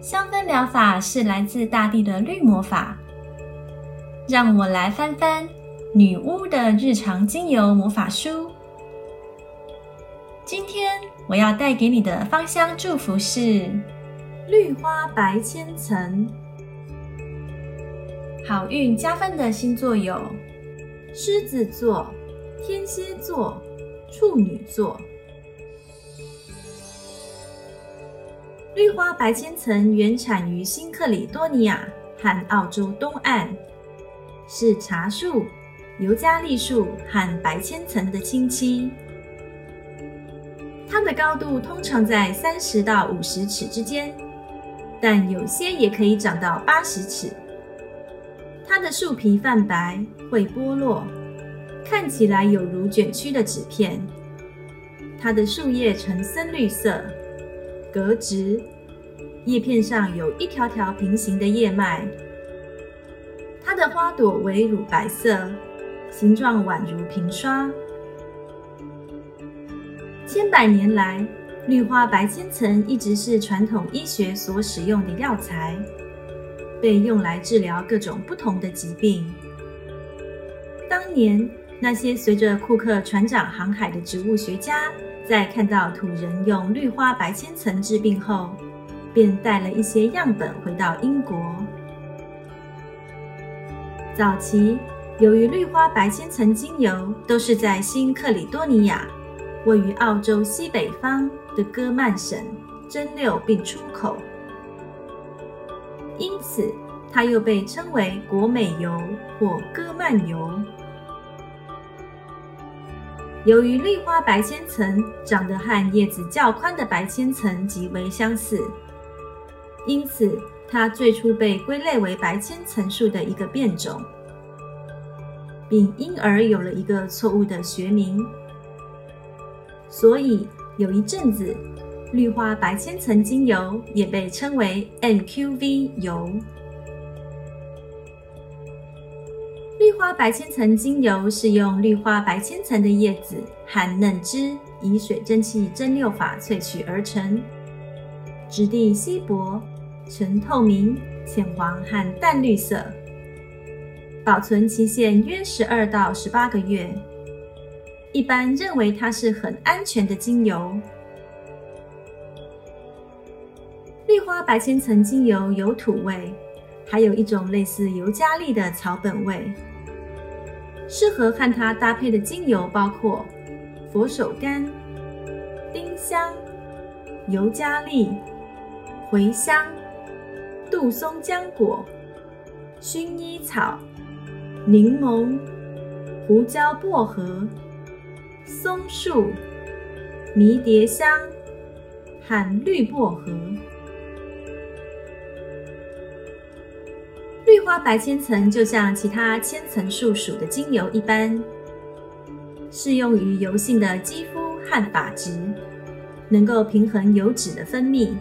香氛疗法是来自大地的绿魔法。让我来翻翻女巫的日常精油魔法书。今天我要带给你的芳香祝福是绿花白千层。好运加分的星座有狮子座、天蝎座、处女座。绿花白千层原产于新克里多尼亚和澳洲东岸，是茶树、尤加利树和白千层的亲戚。它的高度通常在三十到五十尺之间，但有些也可以长到八十尺。它的树皮泛白，会剥落，看起来有如卷曲的纸片。它的树叶呈深绿色。格直，叶片上有一条条平行的叶脉。它的花朵为乳白色，形状宛如平刷。千百年来，绿花白千层一直是传统医学所使用的药材，被用来治疗各种不同的疾病。当年，那些随着库克船长航海的植物学家。在看到土人用绿花白千层治病后，便带了一些样本回到英国。早期，由于绿花白千层精油都是在新克里多尼亚（位于澳洲西北方的戈曼省）蒸馏并出口，因此它又被称为国美油或戈曼油。由于绿花白千层长得和叶子较宽的白千层极为相似，因此它最初被归类为白千层树的一个变种，并因而有了一个错误的学名。所以有一阵子，绿花白千层精油也被称为 MQV 油。绿花白千层精油是用绿花白千层的叶子和嫩枝以水蒸气蒸馏法萃取而成，质地稀薄，呈透明、浅黄和淡绿色，保存期限约十二到十八个月。一般认为它是很安全的精油。绿花白千层精油有土味，还有一种类似尤加利的草本味。适合和它搭配的精油包括佛手柑、丁香、尤加利、茴香、杜松浆果、薰衣草、柠檬、胡椒薄荷、松树、迷迭香和绿薄荷。绿花白千层就像其他千层树属的精油一般，适用于油性的肌肤和发质，能够平衡油脂的分泌。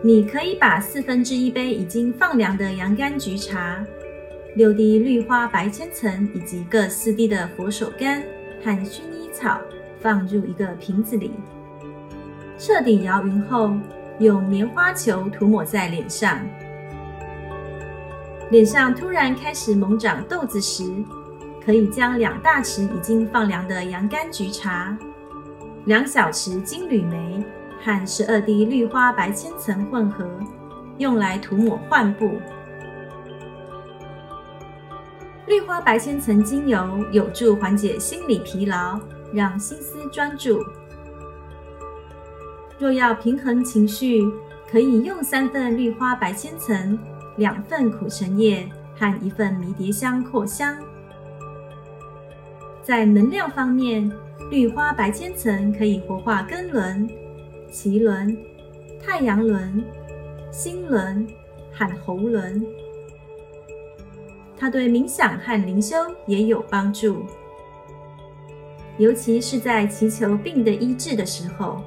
你可以把四分之一杯已经放凉的洋甘菊茶、六滴绿花白千层以及各四滴的佛手柑和薰衣草放入一个瓶子里，彻底摇匀后，用棉花球涂抹在脸上。脸上突然开始猛长痘子时，可以将两大匙已经放凉的洋甘菊茶、两小匙金缕梅和十二滴绿花白千层混合，用来涂抹患部。绿花白千层精油有助缓解心理疲劳，让心思专注。若要平衡情绪，可以用三份绿花白千层。两份苦橙叶和一份迷迭香扩香。在能量方面，绿花白千层可以活化根轮，脐轮、太阳轮、心轮和喉轮。它对冥想和灵修也有帮助，尤其是在祈求病的医治的时候。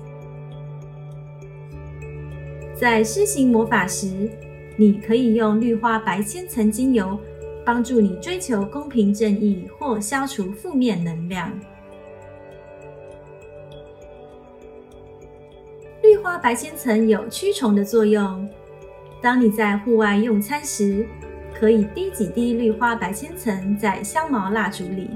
在施行魔法时，你可以用绿花白千层精油帮助你追求公平正义或消除负面能量。绿花白千层有驱虫的作用，当你在户外用餐时，可以滴几滴绿花白千层在香茅蜡烛里；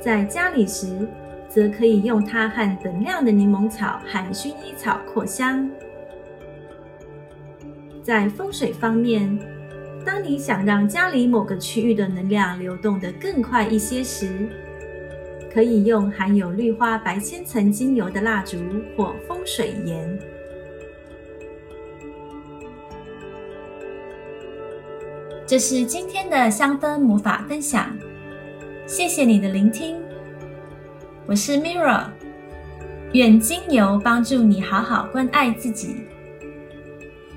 在家里时，则可以用它和等量的柠檬草和薰衣草扩香。在风水方面，当你想让家里某个区域的能量流动得更快一些时，可以用含有绿花白千层精油的蜡烛或风水盐。这是今天的香氛魔法分享，谢谢你的聆听。我是 Mirra，愿精油帮助你好好关爱自己。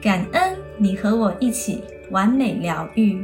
感恩你和我一起完美疗愈。